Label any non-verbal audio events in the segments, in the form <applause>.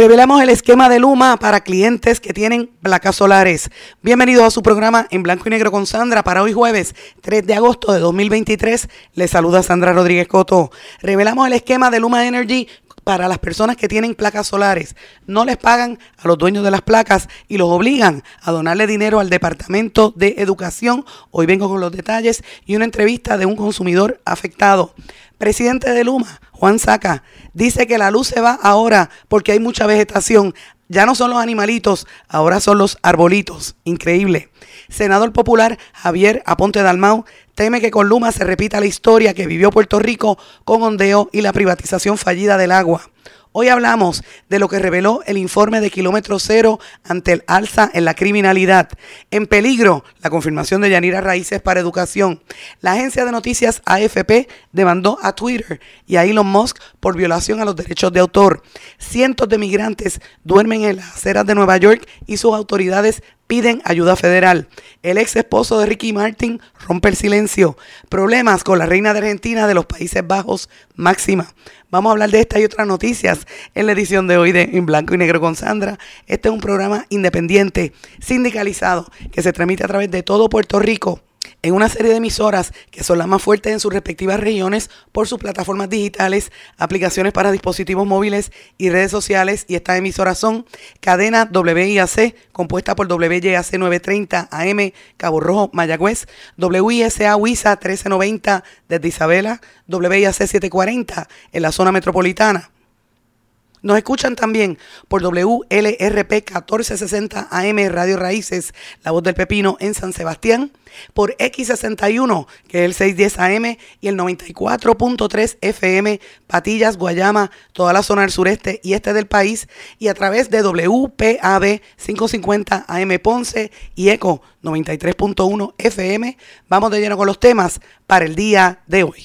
Revelamos el esquema de Luma para clientes que tienen placas solares. Bienvenidos a su programa en blanco y negro con Sandra para hoy jueves 3 de agosto de 2023. Les saluda Sandra Rodríguez Coto. Revelamos el esquema de Luma Energy para las personas que tienen placas solares. No les pagan a los dueños de las placas y los obligan a donarle dinero al Departamento de Educación. Hoy vengo con los detalles y una entrevista de un consumidor afectado. Presidente de Luma, Juan Saca, dice que la luz se va ahora porque hay mucha vegetación. Ya no son los animalitos, ahora son los arbolitos. Increíble. Senador popular Javier Aponte Dalmau teme que con Luma se repita la historia que vivió Puerto Rico con ondeo y la privatización fallida del agua. Hoy hablamos de lo que reveló el informe de Kilómetro Cero ante el alza en la criminalidad. En peligro, la confirmación de Yanira Raíces para Educación. La agencia de noticias AFP demandó a Twitter y a Elon Musk por violación a los derechos de autor. Cientos de migrantes duermen en las aceras de Nueva York y sus autoridades piden ayuda federal. El ex esposo de Ricky Martin rompe el silencio. Problemas con la reina de Argentina de los Países Bajos, Máxima. Vamos a hablar de esta y otras noticias en la edición de hoy de En Blanco y Negro con Sandra. Este es un programa independiente, sindicalizado, que se transmite a través de todo Puerto Rico en una serie de emisoras que son las más fuertes en sus respectivas regiones por sus plataformas digitales, aplicaciones para dispositivos móviles y redes sociales. Y estas emisoras son Cadena WIAC, compuesta por WYAC 930 AM Cabo Rojo, Mayagüez, WISA WISA 1390 desde Isabela, WIAC 740 en la zona metropolitana. Nos escuchan también por WLRP 1460 AM Radio Raíces, La Voz del Pepino en San Sebastián, por X61, que es el 610 AM, y el 94.3 FM, Patillas, Guayama, toda la zona del sureste y este del país, y a través de WPAB 550 AM Ponce y ECO 93.1 FM. Vamos de lleno con los temas para el día de hoy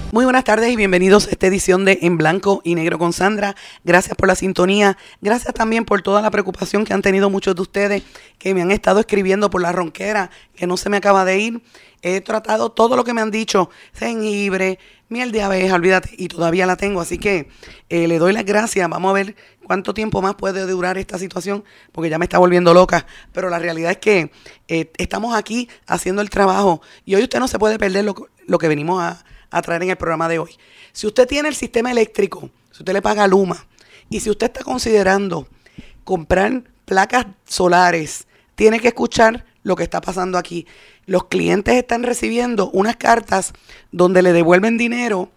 Muy buenas tardes y bienvenidos a esta edición de En Blanco y Negro con Sandra. Gracias por la sintonía. Gracias también por toda la preocupación que han tenido muchos de ustedes que me han estado escribiendo por la ronquera, que no se me acaba de ir. He tratado todo lo que me han dicho, jengibre, miel de abeja, olvídate, y todavía la tengo. Así que eh, le doy las gracias. Vamos a ver cuánto tiempo más puede durar esta situación, porque ya me está volviendo loca. Pero la realidad es que eh, estamos aquí haciendo el trabajo y hoy usted no se puede perder lo, que venimos a, a traer en el programa de hoy. Si usted tiene el sistema eléctrico, si usted le paga Luma y si usted está considerando comprar placas solares, tiene que escuchar lo que está pasando aquí. Los clientes están recibiendo unas cartas donde le devuelven dinero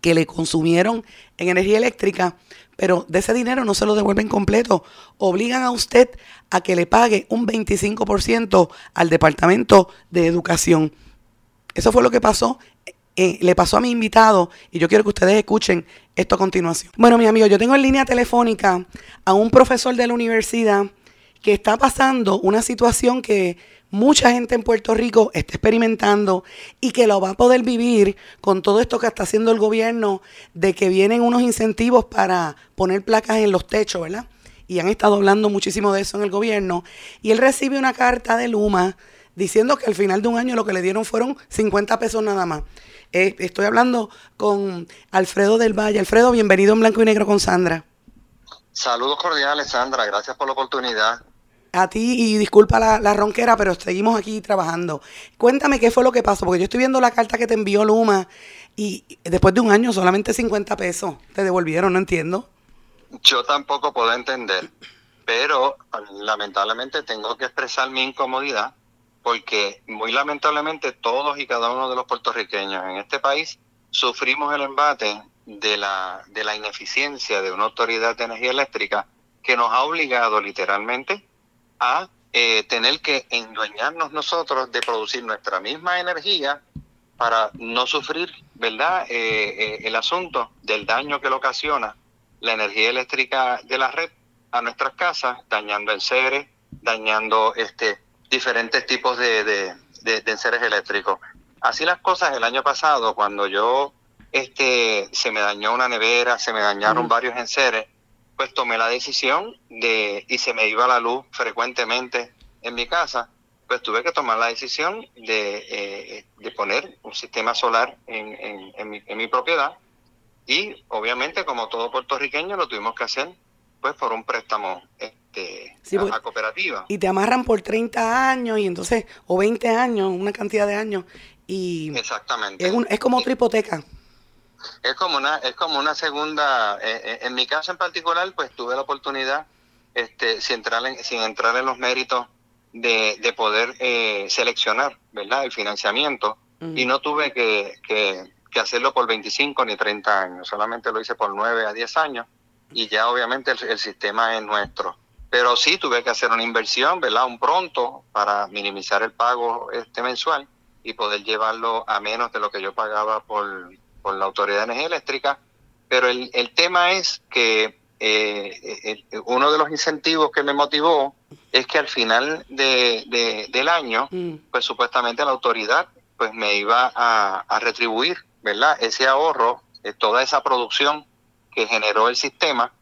que le consumieron en energía eléctrica pero de ese dinero no se lo devuelven completo. Obligan a usted a que le pague un 25% al Departamento de Educación. Eso fue lo que pasó. Eh, le pasó a mi invitado y yo quiero que ustedes escuchen esto a continuación. Bueno, mi amigo, yo tengo en línea telefónica a un profesor de la universidad que está pasando una situación que mucha gente en Puerto Rico está experimentando y que lo va a poder vivir con todo esto que está haciendo el gobierno de que vienen unos incentivos para poner placas en los techos, ¿verdad? Y han estado hablando muchísimo de eso en el gobierno. Y él recibe una carta de Luma diciendo que al final de un año lo que le dieron fueron 50 pesos nada más. Eh, estoy hablando con Alfredo del Valle. Alfredo, bienvenido en Blanco y Negro con Sandra. Saludos cordiales, Sandra. Gracias por la oportunidad a ti y disculpa la, ronquera, pero seguimos aquí trabajando. Cuéntame qué fue lo que pasó, porque yo estoy viendo la carta que te envió Luma y después de un año solamente 50 pesos te devolvieron, no entiendo. Yo tampoco puedo entender, pero lamentablemente tengo que expresar mi incomodidad porque muy lamentablemente todos y cada uno de los puertorriqueños en este país sufrimos el embate de la, de la ineficiencia de una autoridad de energía eléctrica que nos ha obligado literalmente a eh, tener que endueñarnos nosotros de producir nuestra misma energía para no sufrir, ¿verdad?, eh, eh, el asunto del daño que le ocasiona la energía eléctrica de la red a nuestras casas, dañando enseres, dañando este diferentes tipos de, de, de, enseres eléctricos. Así las cosas el año pasado, cuando yo este se me dañó una nevera, se me dañaron varios enseres, pues tomé la decisión de, y se me iba la luz frecuentemente en mi casa, pues tuve que tomar la decisión de, eh, de poner un sistema solar en, en, en, mi, en mi propiedad y obviamente como todo puertorriqueño lo tuvimos que hacer pues por un préstamo este, a, cooperativa. Y te amarran por 30 años y entonces, o 20 años, una cantidad de años. Y Exactamente. Es, es como otra hipoteca. Es como una, es como una segunda, eh, eh, en mi caso en particular, pues tuve la oportunidad, este, sin entrar en, sin entrar en los méritos de, de poder eh, seleccionar, ¿verdad? El financiamiento y no tuve que, que, que hacerlo por 25 ni 30 años, solamente lo hice por 9 a 10 años y ya obviamente el, sistema es nuestro. Pero sí tuve que hacer una inversión, ¿verdad? Un pronto para minimizar el pago este mensual y poder llevarlo a menos de lo que yo pagaba por, por la Autoridad de Energía Eléctrica. Pero el, el tema es que eh, uno de los incentivos que me motivó es que al final de, del año, mm. pues supuestamente la autoridad pues me iba a, a retribuir, ¿verdad? Ese ahorro, eh, toda esa producción que generó el sistema,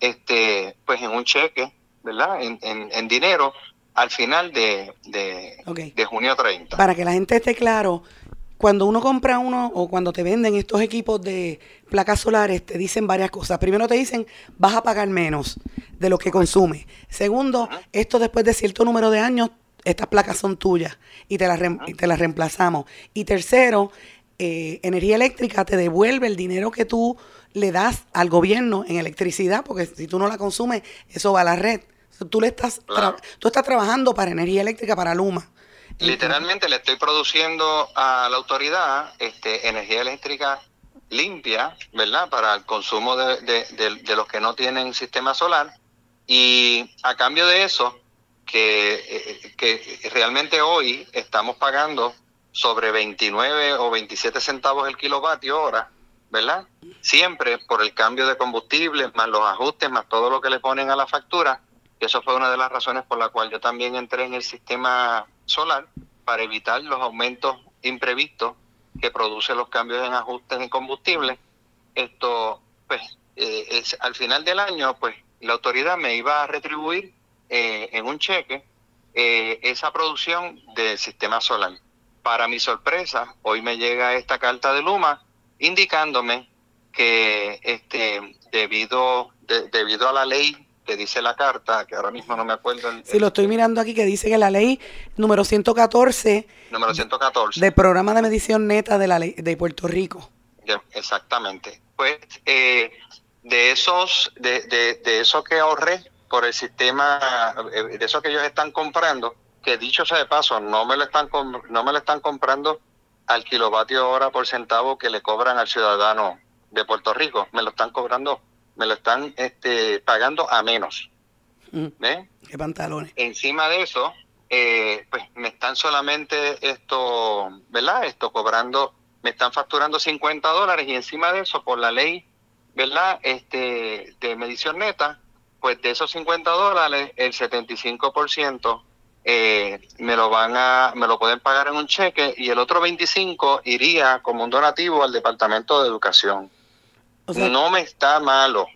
este, pues en un cheque, ¿verdad? En, en, dinero al final de, de, junio 30. Para que la gente esté claro, cuando uno compra uno o cuando te venden estos equipos de placas solares, te dicen varias cosas. Primero te dicen, vas a pagar menos de lo que consume. Segundo, esto después de cierto número de años, estas placas son tuyas y te las, y te las reemplazamos. Y tercero, eh, energía eléctrica te devuelve el dinero que tú le das al gobierno en electricidad, porque si tú no la consumes, eso va a la red. Tú, le estás tú estás trabajando para energía eléctrica para Luma. Literalmente le estoy produciendo a la autoridad este, energía eléctrica limpia, ¿verdad? Para el consumo de, de, los que no tienen sistema solar. Y a cambio de eso, que, eh, que realmente hoy estamos pagando sobre 29 o 27 centavos el kilovatio hora, ¿verdad? Siempre por el cambio de combustible, más los ajustes, más todo lo que le ponen a la factura. Y eso fue una de las razones por la cual yo también entré en el sistema solar para evitar los aumentos imprevistos que producen los cambios en ajustes en combustible. Esto, pues, eh, al final del año, pues, la autoridad me iba a retribuir eh, en un cheque eh, esa producción del sistema solar. Para mi sorpresa, hoy me llega esta carta de Luma indicándome que este debido debido a la ley que dice la carta, que ahora mismo no me acuerdo. si sí, lo estoy mirando aquí, que dice que la ley número 114, número 114 del programa de medición neta de la ley de Puerto Rico. Exactamente. Pues eh, de esos, de, de, de eso que ahorré por el sistema, eh, de eso que ellos están comprando, que dicho sea de paso, no me lo están, no me lo están comprando al kilovatio hora por centavo que le cobran al ciudadano de Puerto Rico. Me lo están cobrando, me lo están este, pagando a menos. Mm. ¿Qué pantalones? Encima de eso, eh, pues me están solamente esto, ¿verdad? Esto cobrando, me están facturando 50 dólares y encima de eso, por la ley, ¿verdad? Este, de medición neta, pues de esos 50 dólares, el 75% eh, me lo van a, me lo pueden pagar en un cheque y el otro 25 iría como un donativo al Departamento de Educación. no me está malo.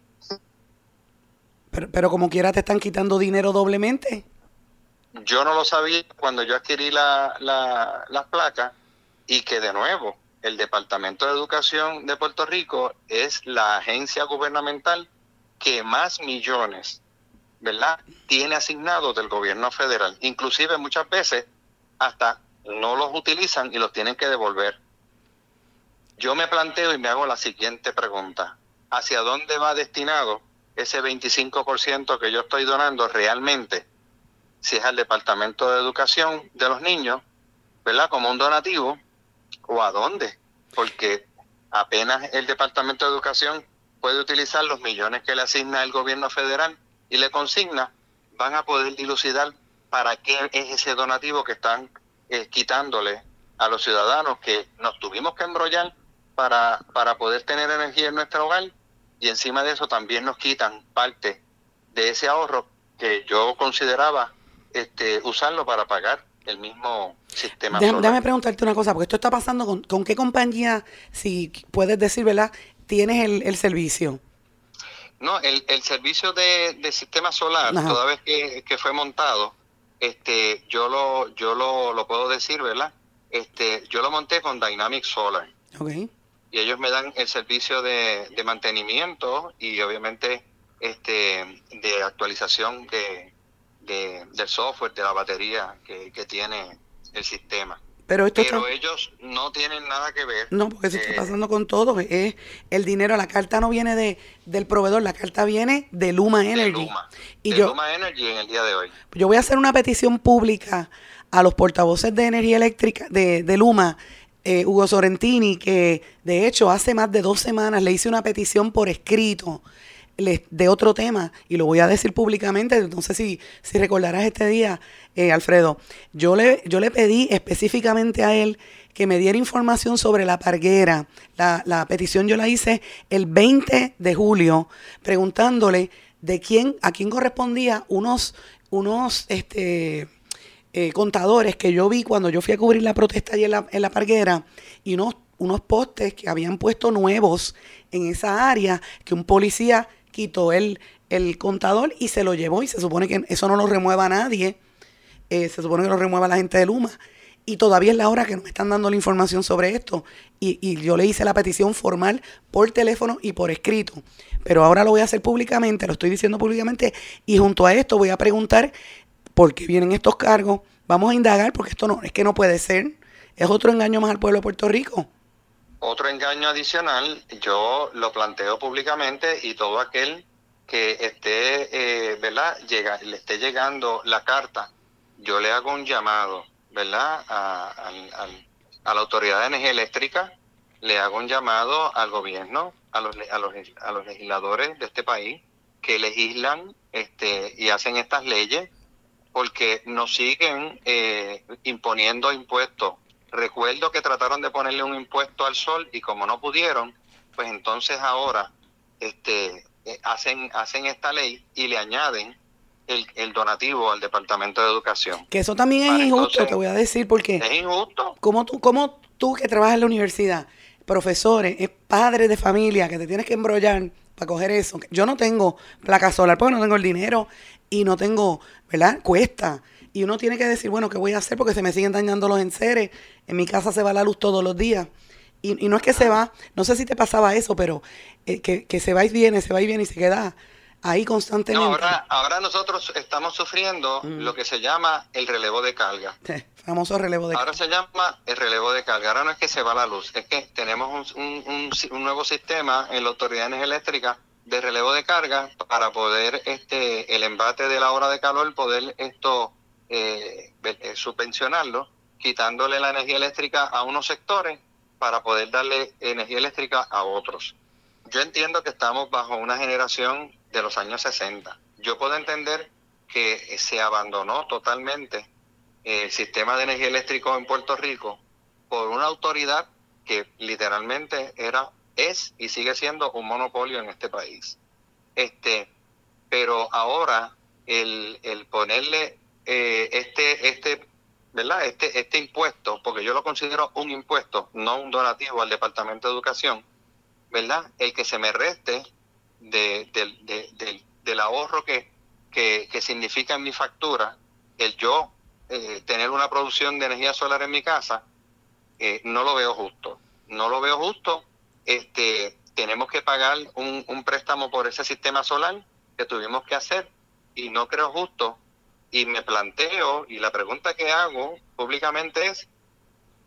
Pero, pero como quiera te están quitando dinero doblemente. Yo no lo sabía cuando yo adquirí la, la, las placas y que de nuevo el Departamento de Educación de Puerto Rico es la agencia gubernamental que más millones ¿verdad? Tiene asignados del gobierno federal. Inclusive muchas veces hasta no los utilizan y los tienen que devolver. Yo me planteo y me hago la siguiente pregunta. ¿Hacia dónde va destinado ese 25% que yo estoy donando realmente? Si es al Departamento de Educación de los niños, ¿verdad? Como un donativo, o a dónde? Porque apenas el Departamento de Educación puede utilizar los millones que le asigna el gobierno federal y le consigna, van a poder dilucidar para qué es ese donativo que están eh, quitándole a los ciudadanos que nos tuvimos que embrollar para, para poder tener energía en nuestro hogar y encima de eso también nos quitan parte de ese ahorro que yo consideraba este, usarlo para pagar el mismo sistema. Déjame, preguntarte una cosa, porque esto está pasando con, con qué compañía, si puedes decir, ¿verdad? Tienes el, servicio. No, el, el servicio de, sistema solar, toda vez que, que, fue montado, este, yo lo, yo lo, lo puedo decir, ¿verdad? Este, yo lo monté con Dynamic Solar. Okay. Y ellos me dan el servicio de, de mantenimiento y obviamente este, de actualización de, del software, de la batería que, tiene el sistema. Pero, esto ellos no tienen nada que ver. No, porque se está eh, pasando con todo. Es el dinero, la carta no viene de del proveedor, la carta viene de Luma Energy. Luma, y yo, Luma Energy en el día de hoy. Yo voy a hacer una petición pública a los portavoces de energía eléctrica de, de Luma, eh, Hugo Sorrentini, que de hecho hace más de dos semanas le hice una petición por escrito de otro tema y lo voy a decir públicamente, sé si, si recordarás este día, eh, Alfredo, yo le, yo le pedí específicamente a él que me diera información sobre la parguera. La, la petición yo la hice el 20 de julio preguntándole de quién, a quién correspondía unos, unos este, eh, contadores que yo vi cuando yo fui a cubrir la protesta allí en la, en la parguera y unos, unos postes que habían puesto nuevos en esa área que un policía quitó el, el contador y se lo llevó y se supone que eso no lo remueva nadie, eh, se supone que lo remueva la gente de Luma. Y todavía es la hora que nos están dando la información sobre esto. Y, y, yo le hice la petición formal por teléfono y por escrito. Pero ahora lo voy a hacer públicamente, lo estoy diciendo públicamente. Y junto a esto voy a preguntar por qué vienen estos cargos. Vamos a indagar porque esto no, es que no puede ser. Es otro engaño más al pueblo de Puerto Rico. Otro engaño adicional, yo lo planteo públicamente y todo aquel que esté, eh, ¿verdad? Llega, le esté llegando la carta, yo le hago un llamado, ¿verdad? A, la Autoridad de Energía Eléctrica, le hago un llamado al gobierno, a los, a los, a los legisladores de este país que legislan este, y hacen estas leyes porque nos siguen eh, imponiendo impuestos Recuerdo que trataron de ponerle un impuesto al sol y como no pudieron, pues entonces ahora este, eh, hacen, hacen esta ley y le añaden el, donativo al Departamento de Educación. Que eso también es injusto, te voy a decir, porque... Es injusto. Como tú, como tú que trabajas en la universidad, profesores, es padre de familia, que te tienes que embrollar para coger eso. Yo no tengo placa solar porque no tengo el dinero y no tengo, ¿verdad? Cuesta. Y uno tiene que decir, bueno, ¿qué voy a hacer? Porque se me siguen dañando los enseres. En mi casa se va la luz todos los días. Y, no es que se va, no sé si te pasaba eso, pero eh, que, se va y viene, se va y viene y se queda ahí constantemente. No, ahora, ahora nosotros estamos sufriendo mm. lo que se llama el relevo de carga. <laughs> de. Ahora se llama el relevo de carga. Ahora no es que se va la luz, es que tenemos un, nuevo sistema en la Autoridad Eléctrica de relevo de carga para poder este el embate de la hora de calor poder esto eh, eh, subvencionarlo, quitándole la energía eléctrica a unos sectores para poder darle energía eléctrica a otros. Yo entiendo que estamos bajo una generación de los años 60. Yo puedo entender que se abandonó totalmente el sistema de energía eléctrica en Puerto Rico por una autoridad que literalmente era es y sigue siendo un monopolio en este país. Este, pero ahora el, el ponerle eh, este, este, ¿verdad? Este, este impuesto, porque yo lo considero un impuesto, no un donativo al Departamento de Educación, ¿verdad? El que se me reste de, del ahorro que, que, significa en mi factura, el yo eh, tener una producción de energía solar en mi casa, eh, no lo veo justo. No lo veo justo. Este, tenemos que pagar un, un préstamo por ese sistema solar que tuvimos que hacer y no creo justo y me planteo, y la pregunta que hago públicamente es,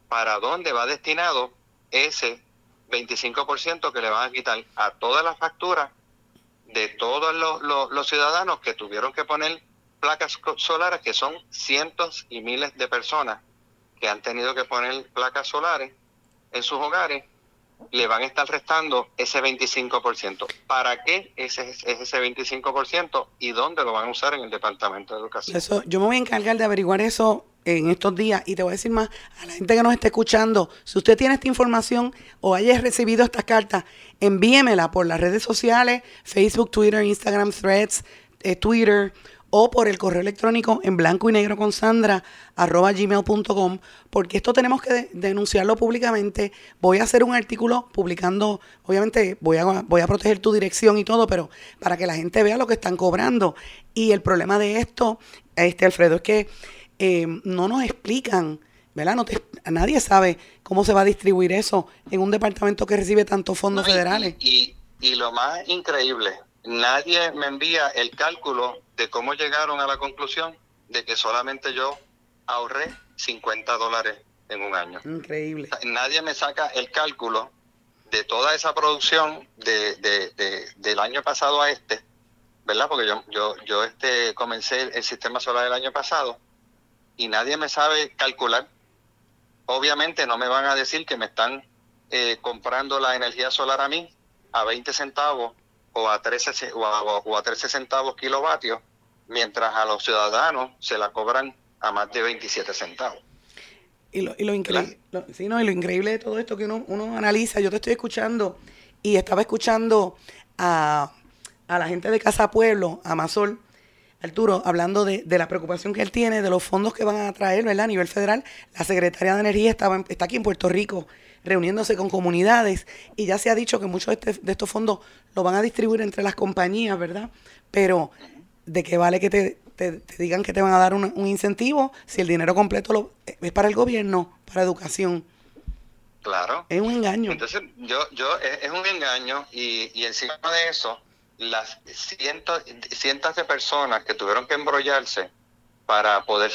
¿para dónde va destinado ese 25% que le van a quitar a todas las facturas de todos los, los, ciudadanos que tuvieron que poner placas solares, que son cientos y miles de personas que han tenido que poner placas solares en sus hogares le van a estar restando ese 25%. ¿Para qué es ese 25% y dónde lo van a usar en el Departamento de Educación? Eso, yo me voy a encargar de averiguar eso en estos días. Y te voy a decir más, a la gente que nos está escuchando, si usted tiene esta información o haya recibido estas cartas, envíemela por las redes sociales, Facebook, Twitter, Instagram, Threads, eh, Twitter o por el correo electrónico en blanco y negro con Sandra arroba gmail.com porque esto tenemos que denunciarlo públicamente. Voy a hacer un artículo publicando, obviamente voy a, voy a proteger tu dirección y todo, pero para que la gente vea lo que están cobrando. Y el problema de esto, este Alfredo, es que eh, no nos explican, ¿verdad? No nadie sabe cómo se va a distribuir eso en un departamento que recibe tantos fondos federales. Y, y, lo más increíble, nadie me envía el cálculo de cómo llegaron a la conclusión de que solamente yo ahorré 50 dólares en un año. Increíble. nadie me saca el cálculo de toda esa producción de, de, del año pasado a este, ¿verdad? Porque yo, yo, yo este, comencé el sistema solar el año pasado y nadie me sabe calcular. Obviamente no me van a decir que me están eh, comprando la energía solar a mí a 20 centavos o a 13, o a, 13 centavos kilovatios, mientras a los ciudadanos se la cobran a más de 27 centavos. Y lo, y lo increíble, sí, no, y lo increíble de todo esto que uno, uno analiza, yo te estoy escuchando y estaba escuchando a, a la gente de Casa Pueblo, a Mazol, Arturo, hablando de, la preocupación que él tiene, de los fondos que van a traer ¿verdad? a nivel federal, la Secretaría de Energía estaba, está aquí en Puerto Rico reuniéndose con comunidades y ya se ha dicho que muchos de, este, estos fondos lo van a distribuir entre las compañías, ¿verdad? Pero de qué vale que te, digan que te van a dar un, incentivo si el dinero completo lo, es para el gobierno, para educación. Claro. Es un engaño. Entonces, yo, yo, es, un engaño y, y encima de eso las cientos, cientos de personas que tuvieron que embrollarse para poder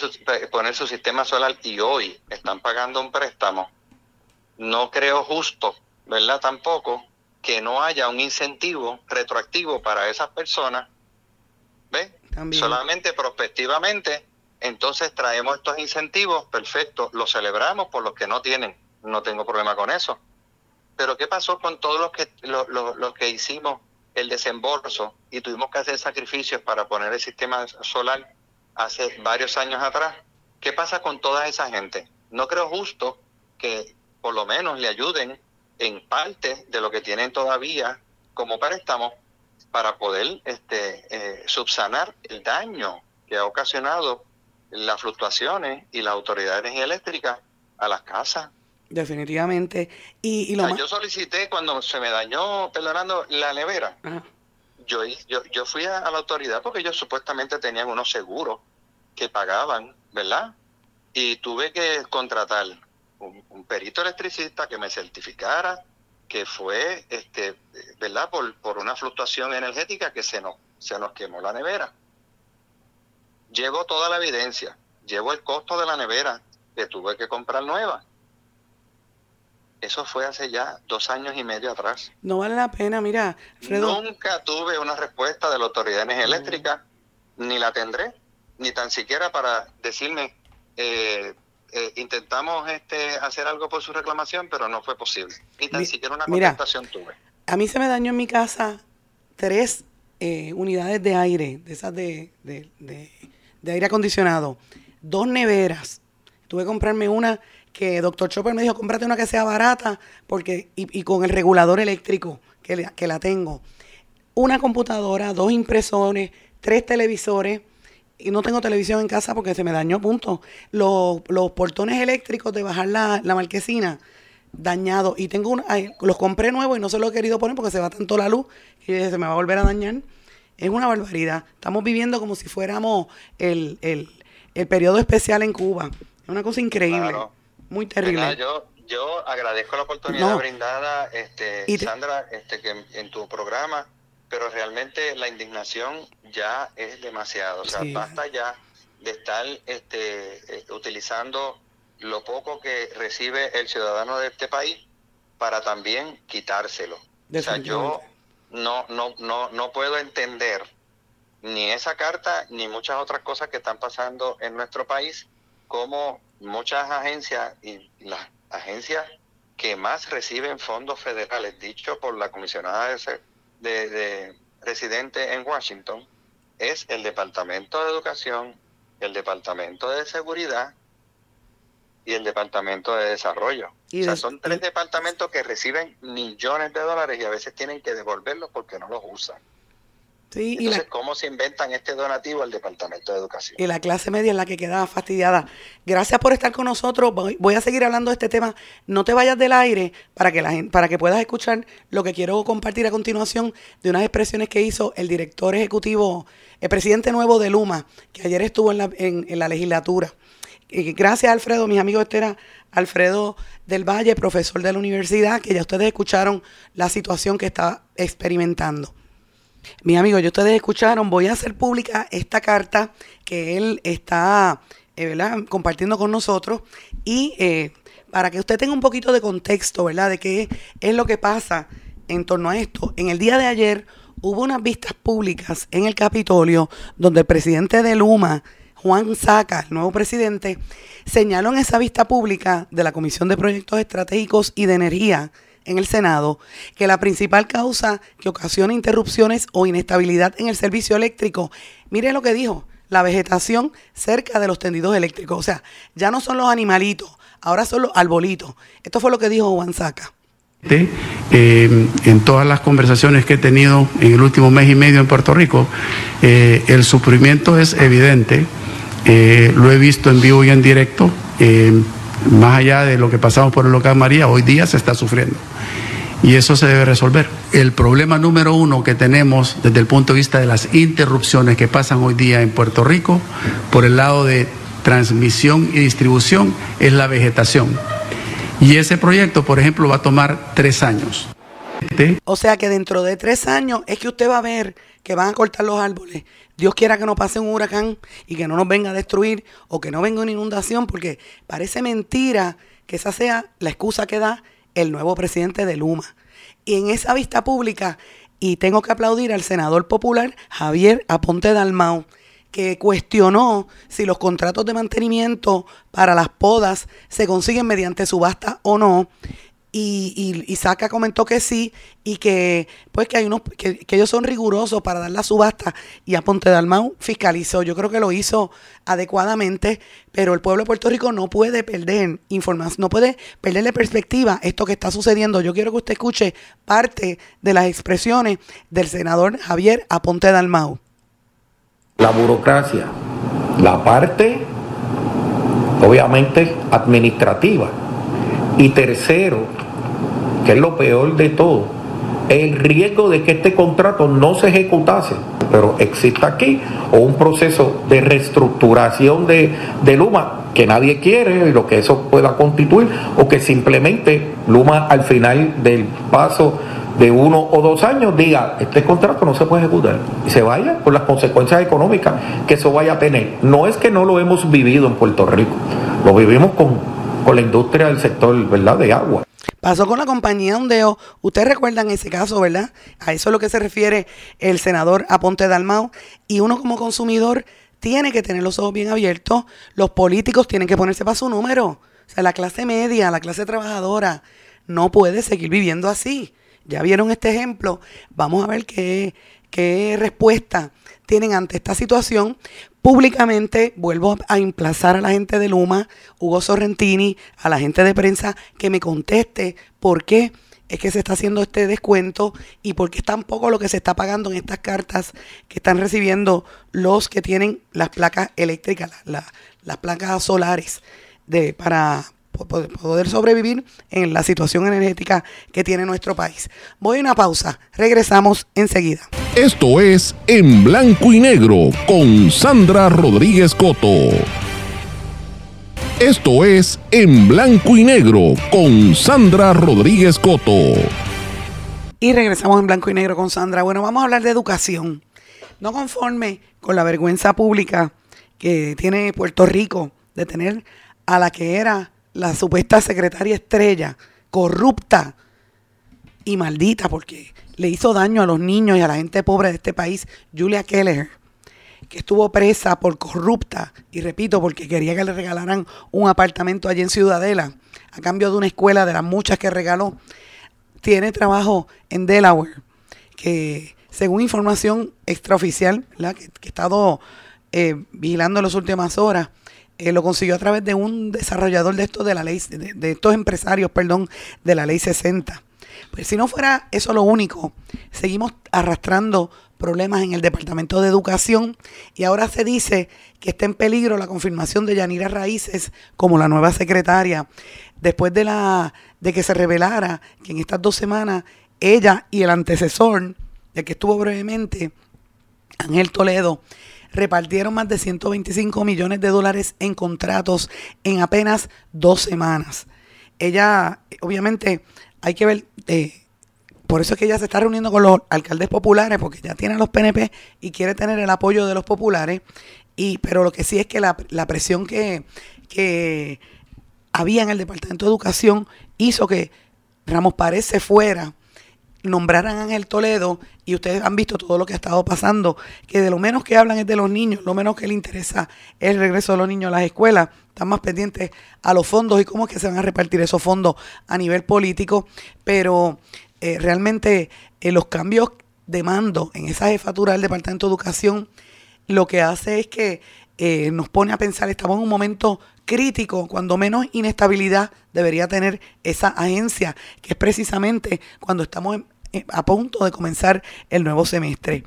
poner su sistema solar y hoy están pagando un préstamo, no creo justo, ¿verdad? Tampoco que no haya un incentivo retroactivo para esas personas, ¿ves? Solamente prospectivamente, entonces traemos estos incentivos, perfecto, los celebramos por los que no tienen, no tengo problema con eso. Pero ¿qué pasó con todos los que, los que hicimos el desembolso y tuvimos que hacer sacrificios para poner el sistema solar hace varios años atrás. ¿Qué pasa con toda esa gente? No creo justo que por lo menos le ayuden en parte de lo que tienen todavía como préstamo para poder este, eh, subsanar el daño que ha ocasionado las fluctuaciones y la autoridad de energía eléctrica a las casas. Definitivamente. Y, lo Yo solicité cuando se me dañó, perdonando, la nevera. Yo, yo, yo fui a, la autoridad porque ellos supuestamente tenían unos seguros que pagaban, ¿verdad? Y tuve que contratar un, perito electricista que me certificara que fue, este, ¿verdad? Por, por una fluctuación energética que se nos, se nos quemó la nevera. Llevo toda la evidencia, llevo el costo de la nevera que tuve que comprar nueva eso fue hace ya dos años y medio atrás. No vale la pena, mira, Nunca tuve una respuesta de la Autoridad de Energía Eléctrica, ni la tendré, ni tan siquiera para decirme, eh, eh, intentamos este hacer algo por su reclamación, pero no fue posible. Ni tan siquiera una contestación tuve. A mí se me dañó en mi casa tres eh, unidades de aire, de esas de, de, de aire acondicionado, dos neveras. Tuve que comprarme una que Doctor Chopper me dijo, cómprate una que sea barata porque y, con el regulador eléctrico que, la tengo. Una computadora, dos impresores, tres televisores y no tengo televisión en casa porque se me dañó, punto. Los, los portones eléctricos de bajar la, marquesina, dañados. Y tengo una, los compré nuevos y no se los he querido poner porque se va tanto la luz que se me va a volver a dañar. Es una barbaridad. Estamos viviendo como si fuéramos el, el, el periodo especial en Cuba. Es una cosa increíble. Muy terrible. Yo, yo agradezco la oportunidad brindada, este, Sandra, este, que en, tu programa, pero realmente la indignación ya es demasiado. O sea, basta ya de estar este, eh, utilizando lo poco que recibe el ciudadano de este país para también quitárselo. O sea, yo no, no, no, no puedo entender ni esa carta ni muchas otras cosas que están pasando en nuestro país como muchas agencias y las agencias que más reciben fondos federales, dicho por la comisionada de, de, residente en Washington, es el Departamento de Educación, el Departamento de Seguridad y el Departamento de Desarrollo. o sea, son tres departamentos que reciben millones de dólares y a veces tienen que devolverlos porque no los usan. Sí, Entonces, ¿cómo se inventan este donativo al Departamento de Educación? Y la clase media es la que quedaba fastidiada. Gracias por estar con nosotros. Voy, a seguir hablando de este tema. No te vayas del aire para que, la para que puedas escuchar lo que quiero compartir a continuación de unas expresiones que hizo el director ejecutivo, el presidente nuevo de Luma, que ayer estuvo en la, en, la legislatura. Y gracias, Alfredo. Mis amigos, este era Alfredo del Valle, profesor de la universidad, que ya ustedes escucharon la situación que está experimentando. Mi amigo, ya ustedes escucharon, voy a hacer pública esta carta que él está eh, compartiendo con nosotros y eh, para que usted tenga un poquito de contexto, ¿verdad? De qué es lo que pasa en torno a esto. En el día de ayer hubo unas vistas públicas en el Capitolio donde el presidente de Luma, Juan Saca, el nuevo presidente, señaló en esa vista pública de la Comisión de Proyectos Estratégicos y de Energía en el Senado que la principal causa que ocasiona interrupciones o inestabilidad en el servicio eléctrico, mire lo que dijo, la vegetación cerca de los tendidos eléctricos. O sea, ya no son los animalitos, ahora son los arbolitos. Esto fue lo que dijo Juan Saca. Eh, en todas las conversaciones que he tenido en el último mes y medio en Puerto Rico, eh, el sufrimiento es evidente. Eh, lo he visto en vivo y en directo. Más allá de lo que pasamos por el local María, hoy día se está sufriendo y eso se debe resolver. El problema número uno que tenemos desde el punto de vista de las interrupciones que pasan hoy día en Puerto Rico, por el lado de transmisión y distribución, es la vegetación. Y ese proyecto, por ejemplo, va a tomar tres años. O sea que dentro de tres años es que usted va a ver que van a cortar los árboles. Dios quiera que no pase un huracán y que no nos venga a destruir o que no venga una inundación, porque parece mentira que esa sea la excusa que da el nuevo presidente de Luma. Y en esa vista pública, y tengo que aplaudir al senador popular Javier Aponte Dalmau, que cuestionó si los contratos de mantenimiento para las podas se consiguen mediante subasta o no y, y, Saca comentó que sí y que pues que hay unos que, ellos son rigurosos para dar la subasta y a Ponte Dalmau fiscalizó. Yo creo que lo hizo adecuadamente, pero el pueblo de Puerto Rico no puede perder información, no puede perderle perspectiva esto que está sucediendo. Yo quiero que usted escuche parte de las expresiones del senador Javier Aponte Dalmau. La burocracia, la parte obviamente administrativa y tercero, que es lo peor de todo, el riesgo de que este contrato no se ejecutase, pero exista aquí, o un proceso de reestructuración de, de Luma que nadie quiere y lo que eso pueda constituir, o que simplemente Luma al final del paso de uno o dos años diga, este contrato no se puede ejecutar y se vaya por las consecuencias económicas que eso vaya a tener. No es que no lo hemos vivido en Puerto Rico, lo vivimos con con la industria del sector, ¿verdad?, de agua. Pasó con la compañía Ondeo. Ustedes recuerdan ese caso, ¿verdad? A eso es lo que se refiere el senador Aponte Dalmau. Y uno como consumidor tiene que tener los ojos bien abiertos. Los políticos tienen que ponerse para su número. O sea, la clase media, la clase trabajadora, no puede seguir viviendo así. Ya vieron este ejemplo. Vamos a ver qué, qué respuesta tienen ante esta situación. Públicamente vuelvo a emplazar a la gente de Luma, Hugo Sorrentini, a la gente de prensa que me conteste por qué es que se está haciendo este descuento y por qué es tan poco lo que se está pagando en estas cartas que están recibiendo los que tienen las placas eléctricas, las placas solares de, para, poder sobrevivir en la situación energética que tiene nuestro país. Voy a una pausa, regresamos enseguida. Esto es En Blanco y Negro con Sandra Rodríguez Coto. Esto es En Blanco y Negro con Sandra Rodríguez Coto. Y regresamos en Blanco y Negro con Sandra. Bueno, vamos a hablar de educación. No conforme con la vergüenza pública que tiene Puerto Rico de tener a la que era la supuesta secretaria estrella, corrupta y maldita, porque le hizo daño a los niños y a la gente pobre de este país, Julia Keller, que estuvo presa por corrupta, y repito, porque quería que le regalaran un apartamento allí en Ciudadela, a cambio de una escuela de las muchas que regaló. Tiene trabajo en Delaware, que según información extraoficial, que, he estado eh, vigilando en las últimas horas, lo consiguió a través de un desarrollador de estos de la ley, de, estos empresarios, perdón, de la ley 60. Pues si no fuera eso lo único, seguimos arrastrando problemas en el Departamento de Educación y ahora se dice que está en peligro la confirmación de Yanira Raíces como la nueva secretaria después de la de que se revelara que en estas dos semanas ella y el antecesor, el que estuvo brevemente, Ángel Toledo, repartieron más de 125 millones de dólares en contratos en apenas dos semanas. Ella, obviamente, hay que ver, eh, por eso es que ella se está reuniendo con los alcaldes populares, porque ya tiene los PNP y quiere tener el apoyo de los populares. Y, pero lo que sí es que la, presión que, que había en el Departamento de Educación hizo que Ramos Párez se fuera nombraran a Ángel Toledo y ustedes han visto todo lo que ha estado pasando, que de lo menos que hablan es de los niños, lo menos que les interesa es el regreso de los niños a las escuelas, están más pendientes a los fondos y cómo es que se van a repartir esos fondos a nivel político, pero eh, realmente eh, los cambios de mando en esa jefatura del Departamento de Educación lo que hace es que eh, nos pone a pensar, estamos en un momento crítico, cuando menos inestabilidad debería tener esa agencia, que es precisamente cuando estamos a punto de comenzar el nuevo semestre.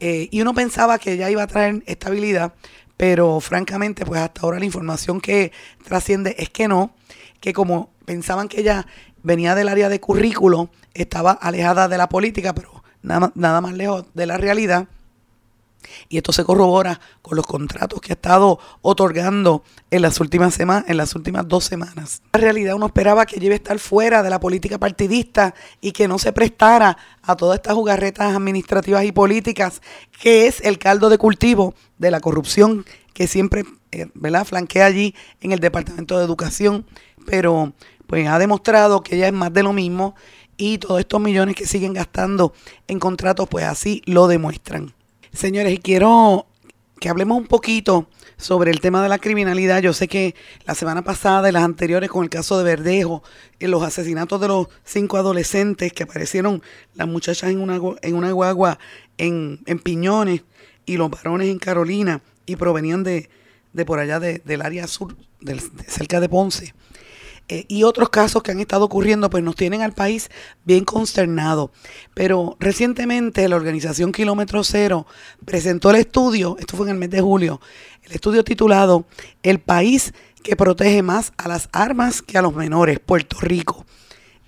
Eh, y uno pensaba que ya iba a traer estabilidad, pero francamente, pues hasta ahora la información que trasciende es que no, que como pensaban que ella venía del área de currículo, estaba alejada de la política, pero nada, nada más lejos de la realidad. Y esto se corrobora con los contratos que ha estado otorgando en las últimas semanas, en las últimas dos semanas. En realidad uno esperaba que lleve a estar fuera de la política partidista y que no se prestara a todas estas jugarretas administrativas y políticas, que es el caldo de cultivo de la corrupción que siempre eh, ¿verdad? flanquea allí en el Departamento de Educación. Pero pues ha demostrado que ella es más de lo mismo y todos estos millones que siguen gastando en contratos, pues así lo demuestran. Señores, y quiero que hablemos un poquito sobre el tema de la criminalidad. Yo sé que la semana pasada y las anteriores con el caso de Verdejo, en los asesinatos de los cinco adolescentes que aparecieron las muchachas en una, en una guagua en, Piñones y los varones en Carolina y provenían de, de por allá del área sur, de cerca de Ponce. Eh, y otros casos que han estado ocurriendo, pues nos tienen al país bien consternado. Pero recientemente la organización Kilómetro Cero presentó el estudio, esto fue en el mes de julio, el estudio titulado El país que protege más a las armas que a los menores, Puerto Rico.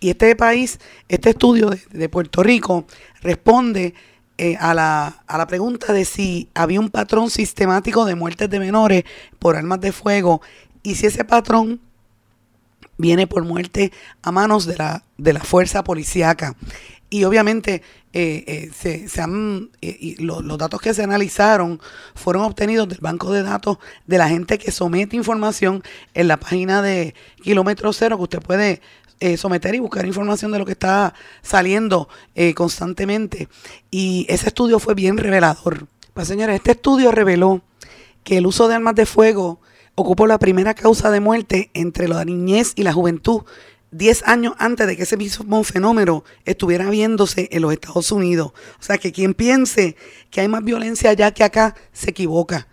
Y este país, este estudio de, Puerto Rico responde eh, a, la, a la pregunta de si había un patrón sistemático de muertes de menores por armas de fuego y si ese patrón viene por muerte a manos de la, de la fuerza policíaca. Y obviamente eh, eh, se, se, han, eh, y los datos que se analizaron fueron obtenidos del banco de datos de la gente que somete información en la página de Kilómetro Cero, que usted puede someter y buscar información de lo que está saliendo constantemente. Y ese estudio fue bien revelador. Pues señores, este estudio reveló que el uso de armas de fuego ocupó la primera causa de muerte entre la niñez y la juventud, 10 años antes de que ese mismo fenómeno estuviera viéndose en los Estados Unidos. O sea que quien piense que hay más violencia allá que acá se equivoca.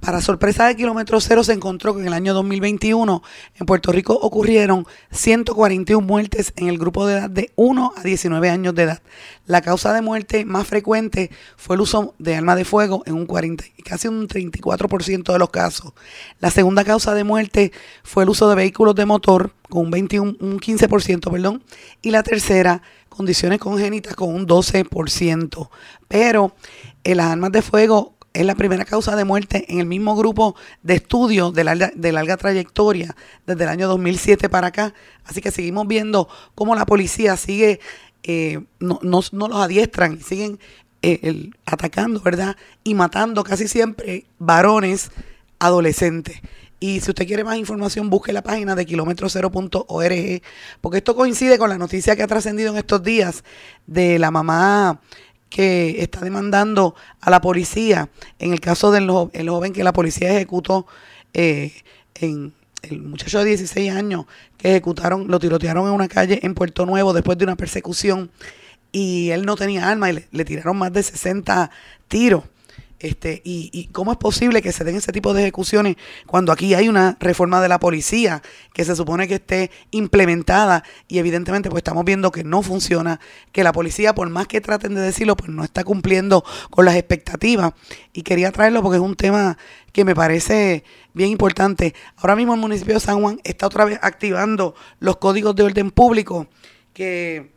Para sorpresa de Kilómetro Cero se encontró que en el año 2021 en Puerto Rico ocurrieron 141 muertes en el grupo de edad de 1 a 19 años de edad. La causa de muerte más frecuente fue el uso de arma de fuego en un 40, casi un 34% de los casos. La segunda causa de muerte fue el uso de vehículos de motor con un, 21, un 15%, perdón, y la tercera condiciones congénitas con un 12%. Pero eh, las armas de fuego es la primera causa de muerte en el mismo grupo de estudio de larga, de larga trayectoria desde el año 2007 para acá. Así que seguimos viendo cómo la policía sigue, eh, no, no, los adiestran, siguen eh, atacando, ¿verdad? Y matando casi siempre varones adolescentes. Y si usted quiere más información, busque la página de kilómetrocero.org, porque esto coincide con la noticia que ha trascendido en estos días de la mamá que está demandando a la policía en el caso del el joven que la policía ejecutó eh, en el muchacho de 16 años que ejecutaron, lo tirotearon en una calle en Puerto Nuevo después de una persecución y él no tenía arma y le, tiraron más de 60 tiros. Este, y, cómo es posible que se den ese tipo de ejecuciones cuando aquí hay una reforma de la policía que se supone que esté implementada y evidentemente pues estamos viendo que no funciona, que la policía por más que traten de decirlo pues no está cumpliendo con las expectativas y quería traerlo porque es un tema que me parece bien importante. Ahora mismo el municipio de San Juan está otra vez activando los códigos de orden público que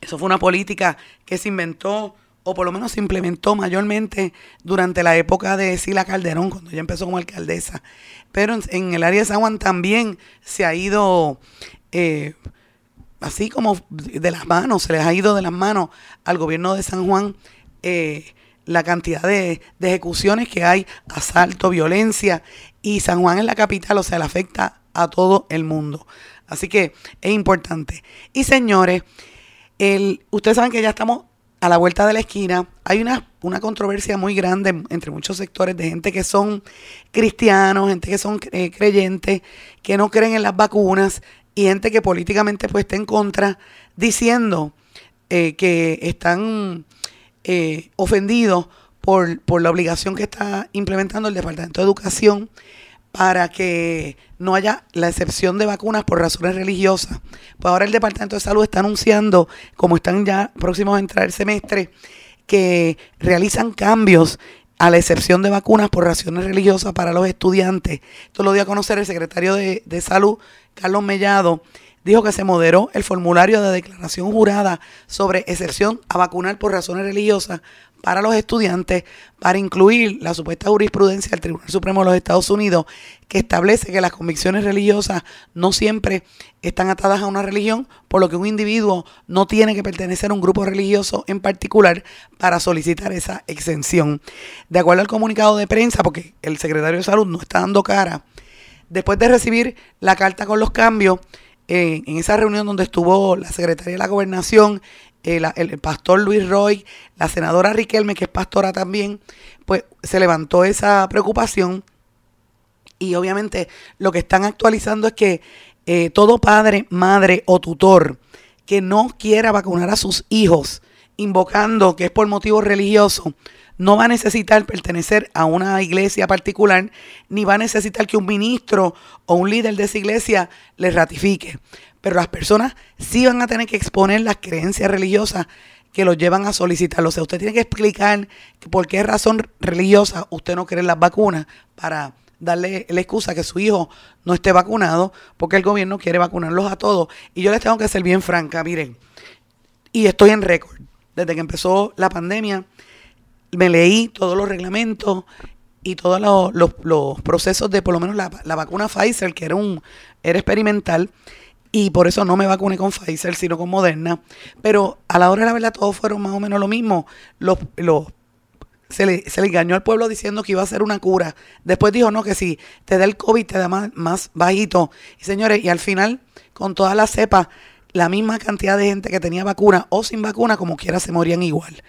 eso fue una política que se inventó o por lo menos se implementó mayormente durante la época de Sila Calderón, cuando ella empezó como alcaldesa. Pero en, el área de San Juan también se ha ido, eh, así como de las manos, se les ha ido de las manos al gobierno de San Juan eh, la cantidad de, ejecuciones que hay, asalto, violencia, y San Juan es la capital, o sea, le afecta a todo el mundo. Así que es importante. Y señores, ustedes saben que ya estamos a la vuelta de la esquina. Hay una, una controversia muy grande entre muchos sectores de gente que son cristianos, gente que son eh, creyentes, que no creen en las vacunas y gente que políticamente pues está en contra, diciendo eh, que están eh, ofendidos por, por la obligación que está implementando el Departamento de Educación para que no haya la excepción de vacunas por razones religiosas. Pues ahora el Departamento de Salud está anunciando, como están ya próximos a entrar el semestre, que realizan cambios a la excepción de vacunas por razones religiosas para los estudiantes. Esto lo dio a conocer el secretario de, de Salud, Carlos Mellado, dijo que se moderó el formulario de declaración jurada sobre excepción a vacunar por razones religiosas para los estudiantes para incluir la supuesta jurisprudencia del Tribunal Supremo de los Estados Unidos que establece que las convicciones religiosas no siempre están atadas a una religión, por lo que un individuo no tiene que pertenecer a un grupo religioso en particular para solicitar esa exención. De acuerdo al comunicado de prensa, porque el secretario de Salud no está dando cara, después de recibir la carta con los cambios, en esa reunión donde estuvo la secretaria de la gobernación, el, el, pastor Luis Roy, la senadora Riquelme, que es pastora también, pues se levantó esa preocupación y obviamente lo que están actualizando es que eh, todo padre, madre o tutor que no quiera vacunar a sus hijos, invocando que es por motivo religioso, no va a necesitar pertenecer a una iglesia particular, ni va a necesitar que un ministro o un líder de esa iglesia le ratifique. Pero las personas sí van a tener que exponer las creencias religiosas que los llevan a solicitarlo. O sea, usted tiene que explicar por qué razón religiosa usted no quiere las vacunas para darle la excusa que su hijo no esté vacunado, porque el gobierno quiere vacunarlos a todos. Y yo les tengo que ser bien franca, miren, y estoy en récord. Desde que empezó la pandemia, me leí todos los reglamentos y todos los, procesos de por lo menos la, vacuna Pfizer, que era un era experimental, y por eso no me vacuné con Pfizer, sino con Moderna. Pero a la hora de la verdad todos fueron más o menos lo mismo. Los, los, se, le, se le engañó al pueblo diciendo que iba a ser una cura. Después dijo, no, que si te da el COVID te da más, más bajito. Y señores, y al final, con todas las cepas, la misma cantidad de gente que tenía vacuna o sin vacuna, como quiera, se morían igual.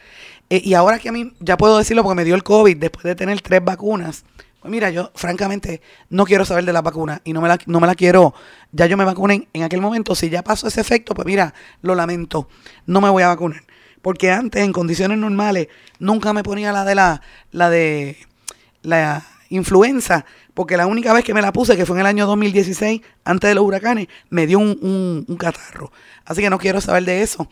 Eh, y ahora que a mí, ya puedo decirlo porque me dio el COVID después de tener tres vacunas. Mira, yo francamente no quiero saber de la vacuna y no me la, no me la quiero. Ya yo me vacuné en aquel momento. Si ya pasó ese efecto, pues mira, lo lamento. No me voy a vacunar. Porque antes, en condiciones normales, nunca me ponía la de la, la de la influenza. Porque la única vez que me la puse, que fue en el año 2016, antes de los huracanes, me dio un, un, un catarro. Así que no quiero saber de eso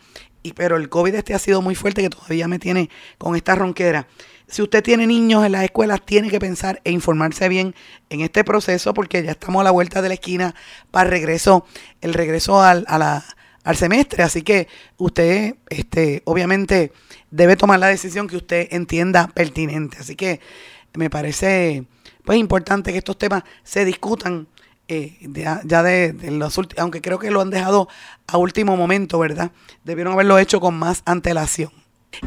pero el COVID este ha sido muy fuerte que todavía me tiene con esta ronquera. Si usted tiene niños en las escuelas, tiene que pensar e informarse bien en este proceso porque ya estamos a la vuelta de la esquina para regreso, el regreso al, al semestre. Así que usted, este, obviamente, debe tomar la decisión que usted entienda pertinente. Así que me parece pues importante que estos temas se discutan eh, ya, de, los últimos, aunque creo que lo han dejado a último momento, ¿verdad? Debieron haberlo hecho con más antelación.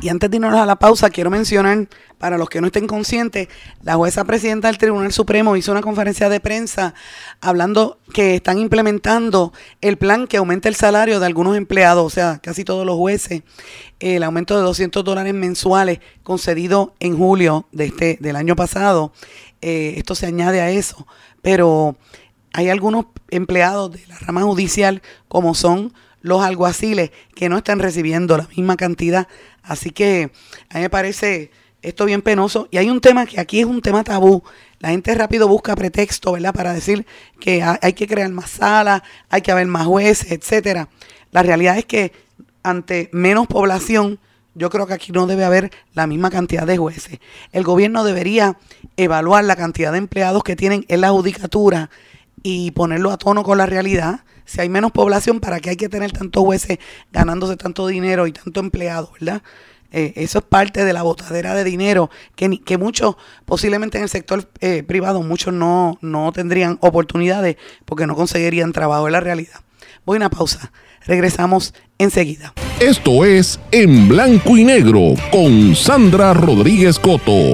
Y antes de irnos a la pausa, quiero mencionar, para los que no estén conscientes, la jueza presidenta del Tribunal Supremo hizo una conferencia de prensa hablando que están implementando el plan que aumenta el salario de algunos empleados, o sea, casi todos los jueces, el aumento de 200 dólares mensuales concedido en julio de este, del año pasado. Eh, esto se añade a eso, pero hay algunos empleados de la rama judicial, como son los alguaciles, que no están recibiendo la misma cantidad. Así que a mí me parece esto bien penoso. Y hay un tema que aquí es un tema tabú. La gente rápido busca pretexto, ¿verdad? Para decir que hay que crear más salas, hay que haber más jueces, etcétera. La realidad es que ante menos población, yo creo que aquí no debe haber la misma cantidad de jueces. El gobierno debería evaluar la cantidad de empleados que tienen en la judicatura y ponerlo a tono con la realidad. Si hay menos población, ¿para qué hay que tener tantos jueces ganándose tanto dinero y tanto empleado, verdad? Eh, eso es parte de la botadera de dinero que, que muchos, posiblemente en el sector eh, privado, muchos no, no tendrían oportunidades porque no conseguirían trabajo en la realidad. Voy a una pausa. Regresamos enseguida. Esto es En Blanco y Negro con Sandra Rodríguez Coto.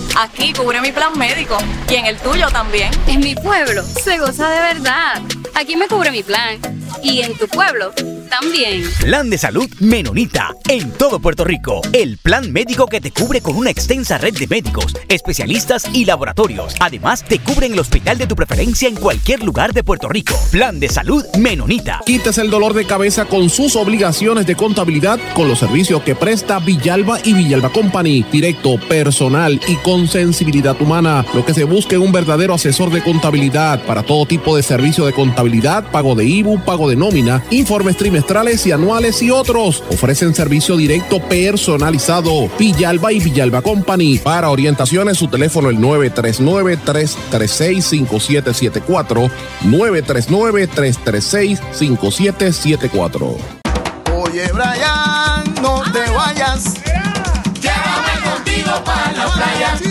Aquí cubre mi plan médico y en el tuyo también. En mi pueblo se goza de verdad. Aquí me cubre mi plan y en tu pueblo también. Plan de salud Menonita en todo Puerto Rico. El plan médico que te cubre con una extensa red de médicos, especialistas y laboratorios. Además, te cubre en el hospital de tu preferencia en cualquier lugar de Puerto Rico. Plan de salud Menonita. Quites el dolor de cabeza con sus obligaciones de contabilidad con los servicios que presta Villalba y Villalba Company. Directo, personal y con sensibilidad humana. Lo que se busque un verdadero asesor de contabilidad para todo tipo de servicio de contabilidad, pago de IBU, pago de nómina, informes trimestrales y anuales y otros. Ofrecen servicio directo personalizado. Villalba y Villalba Company. Para orientaciones, su teléfono el 939-336-5774. 939-336-5774. Oye, Brian, no te vayas. Llévame contigo para la playa.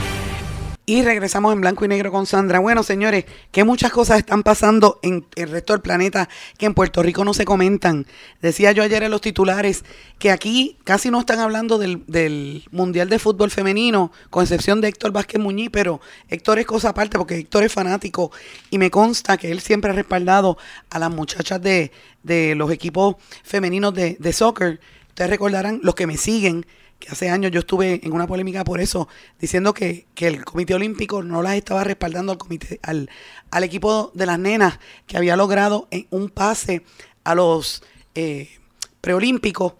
Y regresamos en blanco y negro con Sandra. Bueno, señores, que muchas cosas están pasando en el resto del planeta que en Puerto Rico no se comentan. Decía yo ayer en los titulares que aquí casi no están hablando del, del Mundial de Fútbol Femenino, con excepción de Héctor Vázquez Muñiz, pero Héctor es cosa aparte porque Héctor es fanático y me consta que él siempre ha respaldado a las muchachas de, de los equipos femeninos de, de soccer. Ustedes recordarán, los que me siguen, que hace años yo estuve en una polémica por eso, diciendo que, que el Comité Olímpico no las estaba respaldando al comité, al, al equipo de las nenas que había logrado en un pase a los eh, preolímpicos.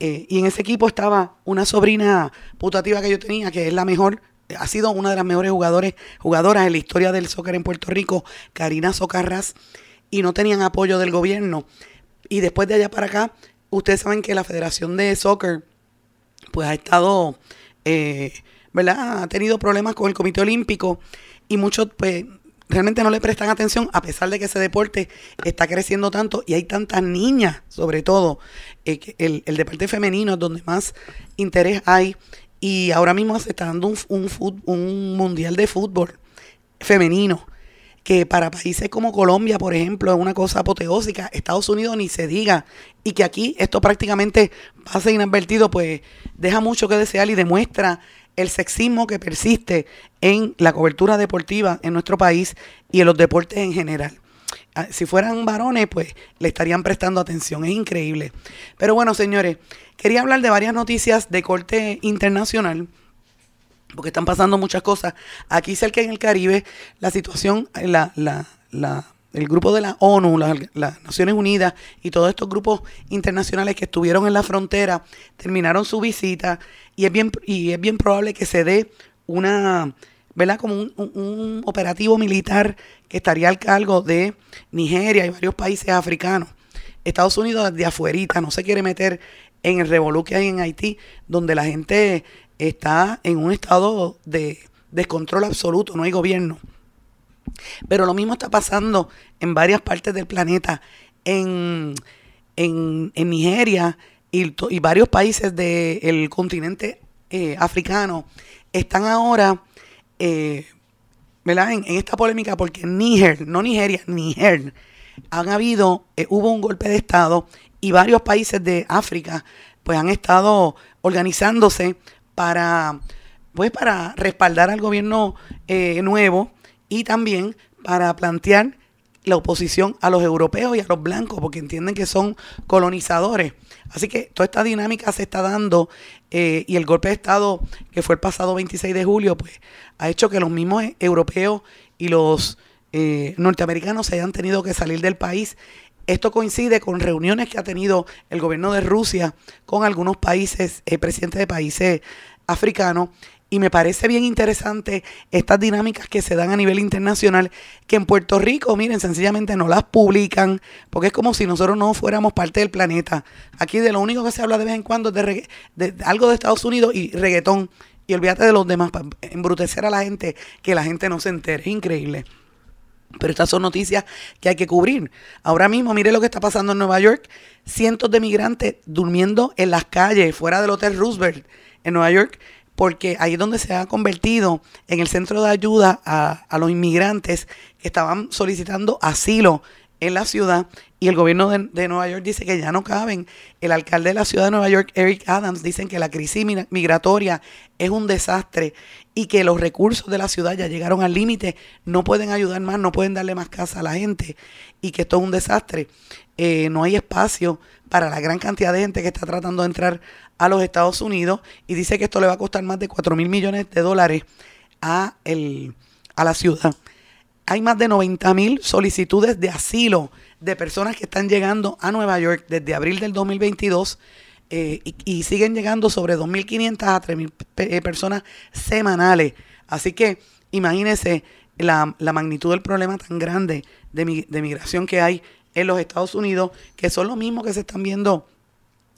eh, y en ese equipo estaba una sobrina putativa que yo tenía, que es la mejor, ha sido una de las mejores jugadores, jugadoras en la historia del soccer en Puerto Rico, Karina Socarras, y no tenían apoyo del gobierno. Y después de allá para acá, ustedes saben que la Federación de Soccer pues ha estado, eh, ¿verdad? Ha tenido problemas con el Comité Olímpico y muchos, pues, realmente no le prestan atención a pesar de que ese deporte está creciendo tanto y hay tantas niñas, sobre todo, eh, el, el deporte femenino es donde más interés hay y ahora mismo se está dando un, un, un mundial de fútbol femenino que para países como Colombia, por ejemplo, es una cosa apoteósica, Estados Unidos ni se diga, y que aquí esto prácticamente pasa inadvertido, pues deja mucho que desear y demuestra el sexismo que persiste en la cobertura deportiva en nuestro país y en los deportes en general. Ah, Si fueran varones, pues le estarían prestando atención. Es increíble. Pero bueno, señores, quería hablar de varias noticias de corte internacional porque están pasando muchas cosas. Aquí cerca en el Caribe, la situación, el grupo de la ONU, la- las Naciones Unidas y todos estos grupos internacionales que estuvieron en la frontera terminaron su visita y es bien, y es bien probable que se dé una, ¿verdad? Como un, un- operativo militar que estaría al cargo de Nigeria y varios países africanos. Estados Unidos desde afuerita no se quiere meter en el revolú que hay en Haití, donde la gente está en un estado de descontrol absoluto, no hay gobierno. Pero lo mismo está pasando en varias partes del planeta, en, en, en Nigeria y, varios países del continente eh, africano están ahora eh, ¿verdad? En, en esta polémica porque Níger, no Nigeria, Níger, han habido, eh, hubo un golpe de Estado y varios países de África pues han estado organizándose para pues para respaldar al gobierno eh, nuevo y también para plantear la oposición a los europeos y a los blancos, porque entienden que son colonizadores. Así que toda esta dinámica se está dando eh, y el golpe de Estado que fue el pasado 26 de julio, pues ha hecho que los mismos europeos y los eh, norteamericanos se hayan tenido que salir del país. Esto coincide con reuniones que ha tenido el gobierno de Rusia con algunos países, eh, presidentes de países africanos, y me parece bien interesante estas dinámicas que se dan a nivel internacional, que en Puerto Rico, miren, sencillamente no las publican, porque es como si nosotros no fuéramos parte del planeta. Aquí de lo único que se habla de vez en cuando es de, de algo de Estados Unidos y reggaetón. Y olvídate de los demás, para embrutecer a la gente, que la gente no se entere. Es increíble. Pero estas son noticias que hay que cubrir. Ahora mismo, mire lo que está pasando en Nueva York. Cientos de migrantes durmiendo en las calles, fuera del Hotel Roosevelt en Nueva York, porque ahí es donde se ha convertido en el centro de ayuda a, los inmigrantes que estaban solicitando asilo en la ciudad y el gobierno de, Nueva York dice que ya no caben. El alcalde de la ciudad de Nueva York, Eric Adams, dicen que la crisis migratoria es un desastre y que los recursos de la ciudad ya llegaron al límite, no pueden ayudar más, no pueden darle más casa a la gente y que esto es un desastre. Eh, no hay espacio para la gran cantidad de gente que está tratando de entrar a los Estados Unidos y dice que esto le va a costar más de 4 mil millones de dólares a, el, a la ciudad. Hay más de 90 mil solicitudes de asilo de personas que están llegando a Nueva York desde abril del 2022 eh, y, siguen llegando sobre 2.500 a 3.000 eh, personas semanales. Así que imagínense la, magnitud del problema tan grande de, de migración que hay en los Estados Unidos, que son los mismos que se están viendo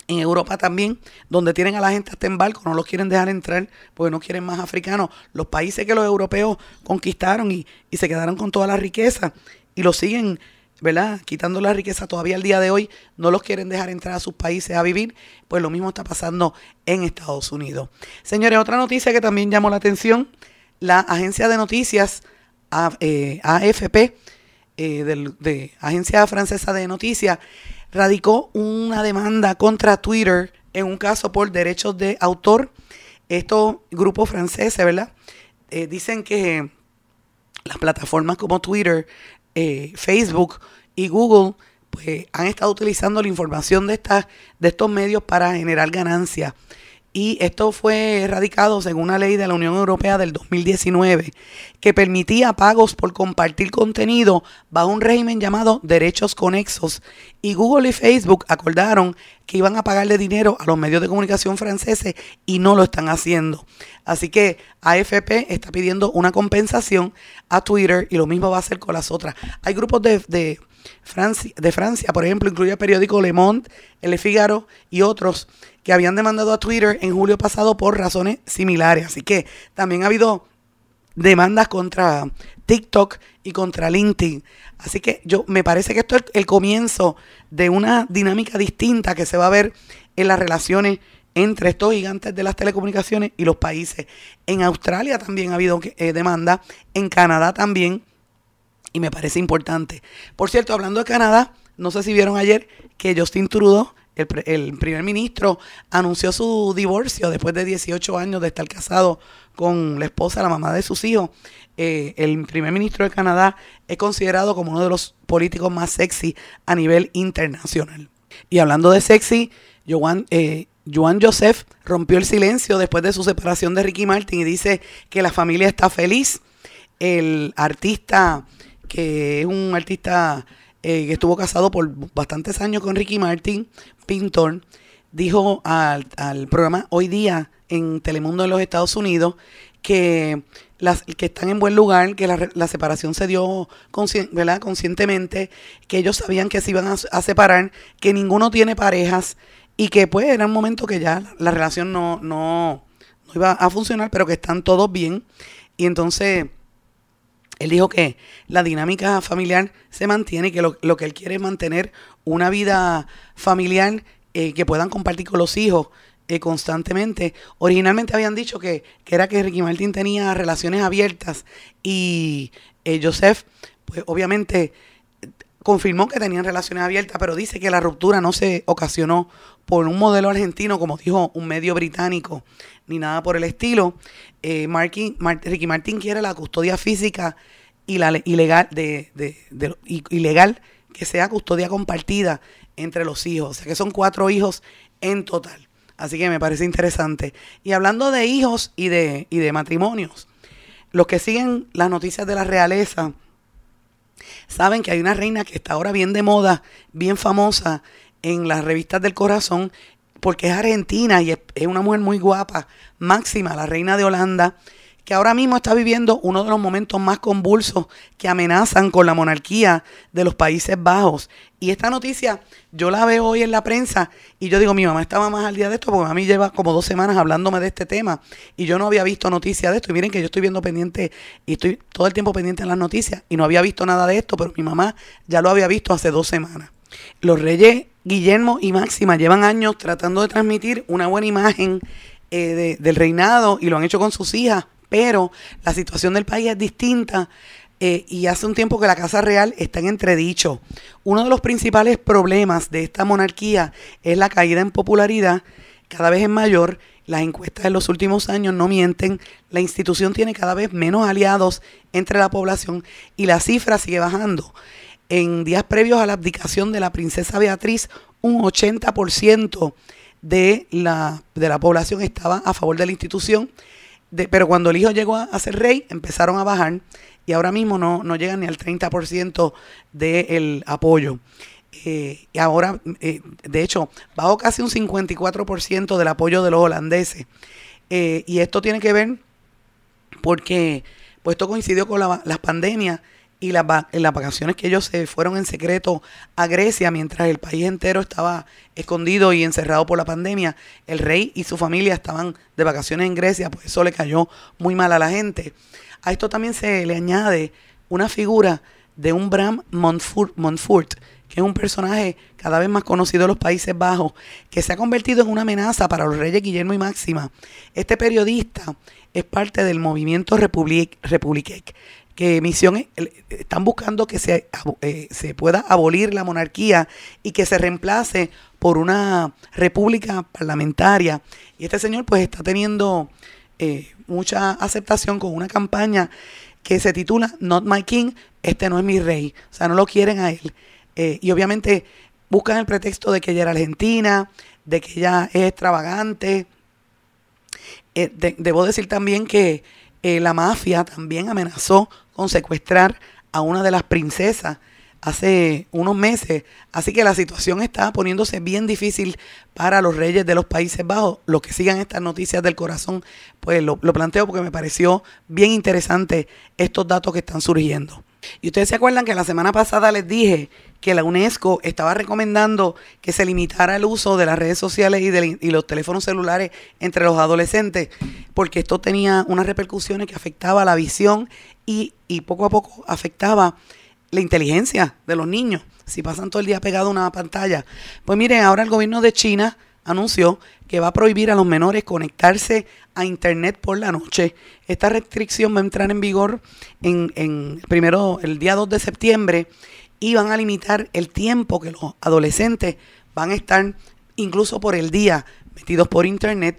en Europa también, donde tienen a la gente hasta en barco, no los quieren dejar entrar porque no quieren más africanos. Los países que los europeos conquistaron y, y se quedaron con toda la riqueza y lo siguen, ¿verdad? Quitando la riqueza todavía al día de hoy, no los quieren dejar entrar a sus países a vivir, pues lo mismo está pasando en Estados Unidos. Señores, otra noticia que también llamó la atención, la agencia de noticias AFP, eh, de Agencia Francesa de Noticias, radicó una demanda contra Twitter en un caso por derechos de autor. Estos grupos franceses, ¿verdad? Eh, dicen que las plataformas como Twitter, eh, Facebook y Google pues han estado utilizando la información de, estas, de estos medios para generar ganancias y esto fue erradicado según una ley de la Unión Europea del 2019 que permitía pagos por compartir contenido bajo un régimen llamado derechos conexos y Google y Facebook acordaron que iban a pagarle dinero a los medios de comunicación franceses y no lo están haciendo. Así que AFP está pidiendo una compensación a Twitter y lo mismo va a hacer con las otras. Hay grupos de, de Francia, de Francia, por ejemplo, incluye el periódico Le Monde, El Figaro y otros que habían demandado a Twitter en julio pasado por razones similares. Así que también ha habido demandas contra TikTok y contra LinkedIn. Así que yo me parece que esto es el comienzo de una dinámica distinta que se va a ver en las relaciones entre estos gigantes de las telecomunicaciones y los países. En Australia también ha habido eh, demanda, en Canadá también, y me parece importante. Por cierto, hablando de Canadá, no sé si vieron ayer que Justin Trudeau el, primer ministro anunció su divorcio después de 18 años de estar casado con la esposa, la mamá de sus hijos. Eh, el primer ministro de Canadá es considerado como uno de los políticos más sexy a nivel internacional. Y hablando de sexy, eh, Joan Joseph rompió el silencio después de su separación de Ricky Martin y dice que la familia está feliz. El artista, que es un artista eh, que estuvo casado por bastantes años con Ricky Martin, pintor, dijo al, programa Hoy Día en Telemundo de los Estados Unidos que, las, que están en buen lugar, que la, separación se dio conscientemente, que ellos sabían que se iban a, separar, que ninguno tiene parejas y que pues era un momento que ya la, relación no, no, no iba a funcionar, pero que están todos bien. Y entonces él dijo que la dinámica familiar se mantiene que lo, que él quiere es mantener una vida familiar eh, que puedan compartir con los hijos eh, constantemente. Originalmente habían dicho que, era que Ricky Martin tenía relaciones abiertas y eh, Joseph, pues obviamente confirmó que tenían relaciones abiertas, pero dice que la ruptura no se ocasionó por un modelo argentino, como dijo un medio británico, ni nada por el estilo. Eh, Ricky Martin quiere la custodia física y la le- ilegal de, de- de- ilegal que sea custodia compartida entre los hijos. O sea que son cuatro hijos en total. Así que me parece interesante. Y hablando de hijos y de, y de matrimonios, los que siguen las noticias de la realeza saben que hay una reina que está ahora bien de moda, bien famosa en las revistas del corazón, porque es argentina y es, una mujer muy guapa, Máxima, la reina de Holanda, que ahora mismo está viviendo uno de los momentos más convulsos que amenazan con la monarquía de los Países Bajos. Y esta noticia yo la veo hoy en la prensa y yo digo, mi mamá estaba más al día de esto porque a mí lleva como dos semanas hablándome de este tema y yo no había visto noticia de esto. Y miren que yo estoy viendo pendiente y estoy todo el tiempo pendiente en las noticias y no había visto nada de esto, pero mi mamá ya lo había visto hace dos semanas. Los reyes Guillermo y Máxima llevan años tratando de transmitir una buena imagen eh, de- del reinado y lo han hecho con sus hijas, pero la situación del país es distinta eh, y hace un tiempo que la Casa Real está en entredicho. Uno de los principales problemas de esta monarquía es la caída en popularidad, cada vez es mayor. Las encuestas en los últimos años no mienten. La institución tiene cada vez menos aliados entre la población y la cifra sigue bajando. En días previos a la abdicación de la princesa Beatriz, un 80% de la, de la población estaba a favor de la institución, pero cuando el hijo llegó a, a ser rey, empezaron a bajar y ahora mismo no, no llegan ni al 30% del apoyo. Eh, y ahora, eh, de hecho, bajó casi un 54% del apoyo de los holandeses. Eh, y esto tiene que ver porque pues esto coincidió con la- las pandemias y las, las vacaciones que ellos se fueron en secreto a Grecia mientras el país entero estaba escondido y encerrado por la pandemia. El rey y su familia estaban de vacaciones en Grecia, pues eso le cayó muy mal a la gente. A esto también se le añade una figura de un Bram Montfort, Montfort, que es un personaje cada vez más conocido en los Países Bajos, que se ha convertido en una amenaza para los reyes Guillermo y Máxima. Este periodista es parte del movimiento Republic, que misión están buscando que se, eh, se pueda abolir la monarquía y que se reemplace por una república parlamentaria. Y este señor pues está teniendo eh, mucha aceptación con una campaña que se titula Not My King, este no es mi rey. O sea, no lo quieren a él. Eh, y obviamente buscan el pretexto de que ella era argentina, de que ella es extravagante. De- debo decir también que la mafia también amenazó con secuestrar a una de las princesas hace unos meses. Así que la situación está poniéndose bien difícil para los reyes de los Países Bajos. Los que sigan estas noticias del corazón, pues lo, lo planteo porque me pareció bien interesante estos datos que están surgiendo. Y ustedes se acuerdan que la semana pasada les dije que la UNESCO estaba recomendando que se limitara el uso de las redes sociales y, y los teléfonos celulares entre los adolescentes, porque esto tenía unas repercusiones que afectaba la visión y, y poco a poco afectaba la inteligencia de los niños, si pasan todo el día pegados a una pantalla. Pues miren, ahora el gobierno de China anunció que va a prohibir a los menores conectarse a internet por la noche. Esta restricción va a entrar en vigor en, en primero el día 2 de septiembre y van a limitar el tiempo que los adolescentes van a estar incluso por el día metidos por internet.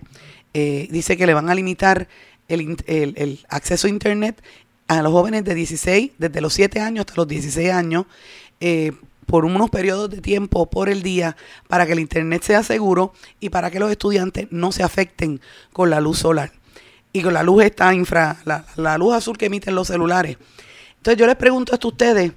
Eh, dice que le van a limitar el, acceso a internet a los jóvenes de 16, desde los 7 años hasta los 16 años, eh, por unos periodos de tiempo por el día, para que el internet sea seguro y para que los estudiantes no se afecten con la luz solar y con la luz esta infra, la, la luz azul que emiten los celulares. Entonces yo les pregunto esto a ustedes,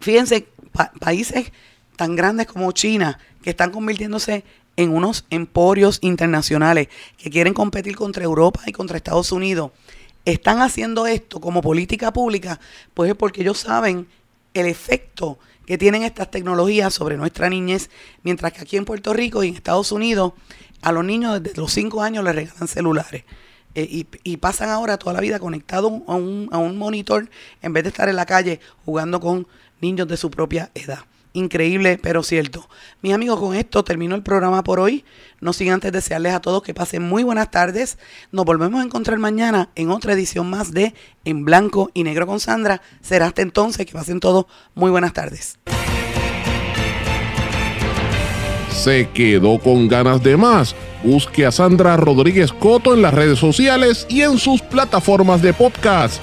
fíjense, pa- países tan grandes como China, que están convirtiéndose en unos emporios internacionales, que quieren competir contra Europa y contra Estados Unidos, están haciendo esto como política pública, pues es porque ellos saben el efecto que tienen estas tecnologías sobre nuestra niñez, mientras que aquí en Puerto Rico y en Estados Unidos a los niños desde los 5 años les regalan celulares. Eh, y, pasan ahora toda la vida conectados a un monitor en vez de estar en la calle jugando con niños de su propia edad. Increíble, pero cierto. Mis amigos, con esto termino el programa por hoy. No sin antes desearles a todos que pasen muy buenas tardes. Nos volvemos a encontrar mañana en otra edición más de En Blanco y Negro con Sandra. Será hasta entonces que pasen todos muy buenas tardes. ¿Se quedó con ganas de más? Busque a Sandra Rodríguez Coto en las redes sociales y en sus plataformas de podcast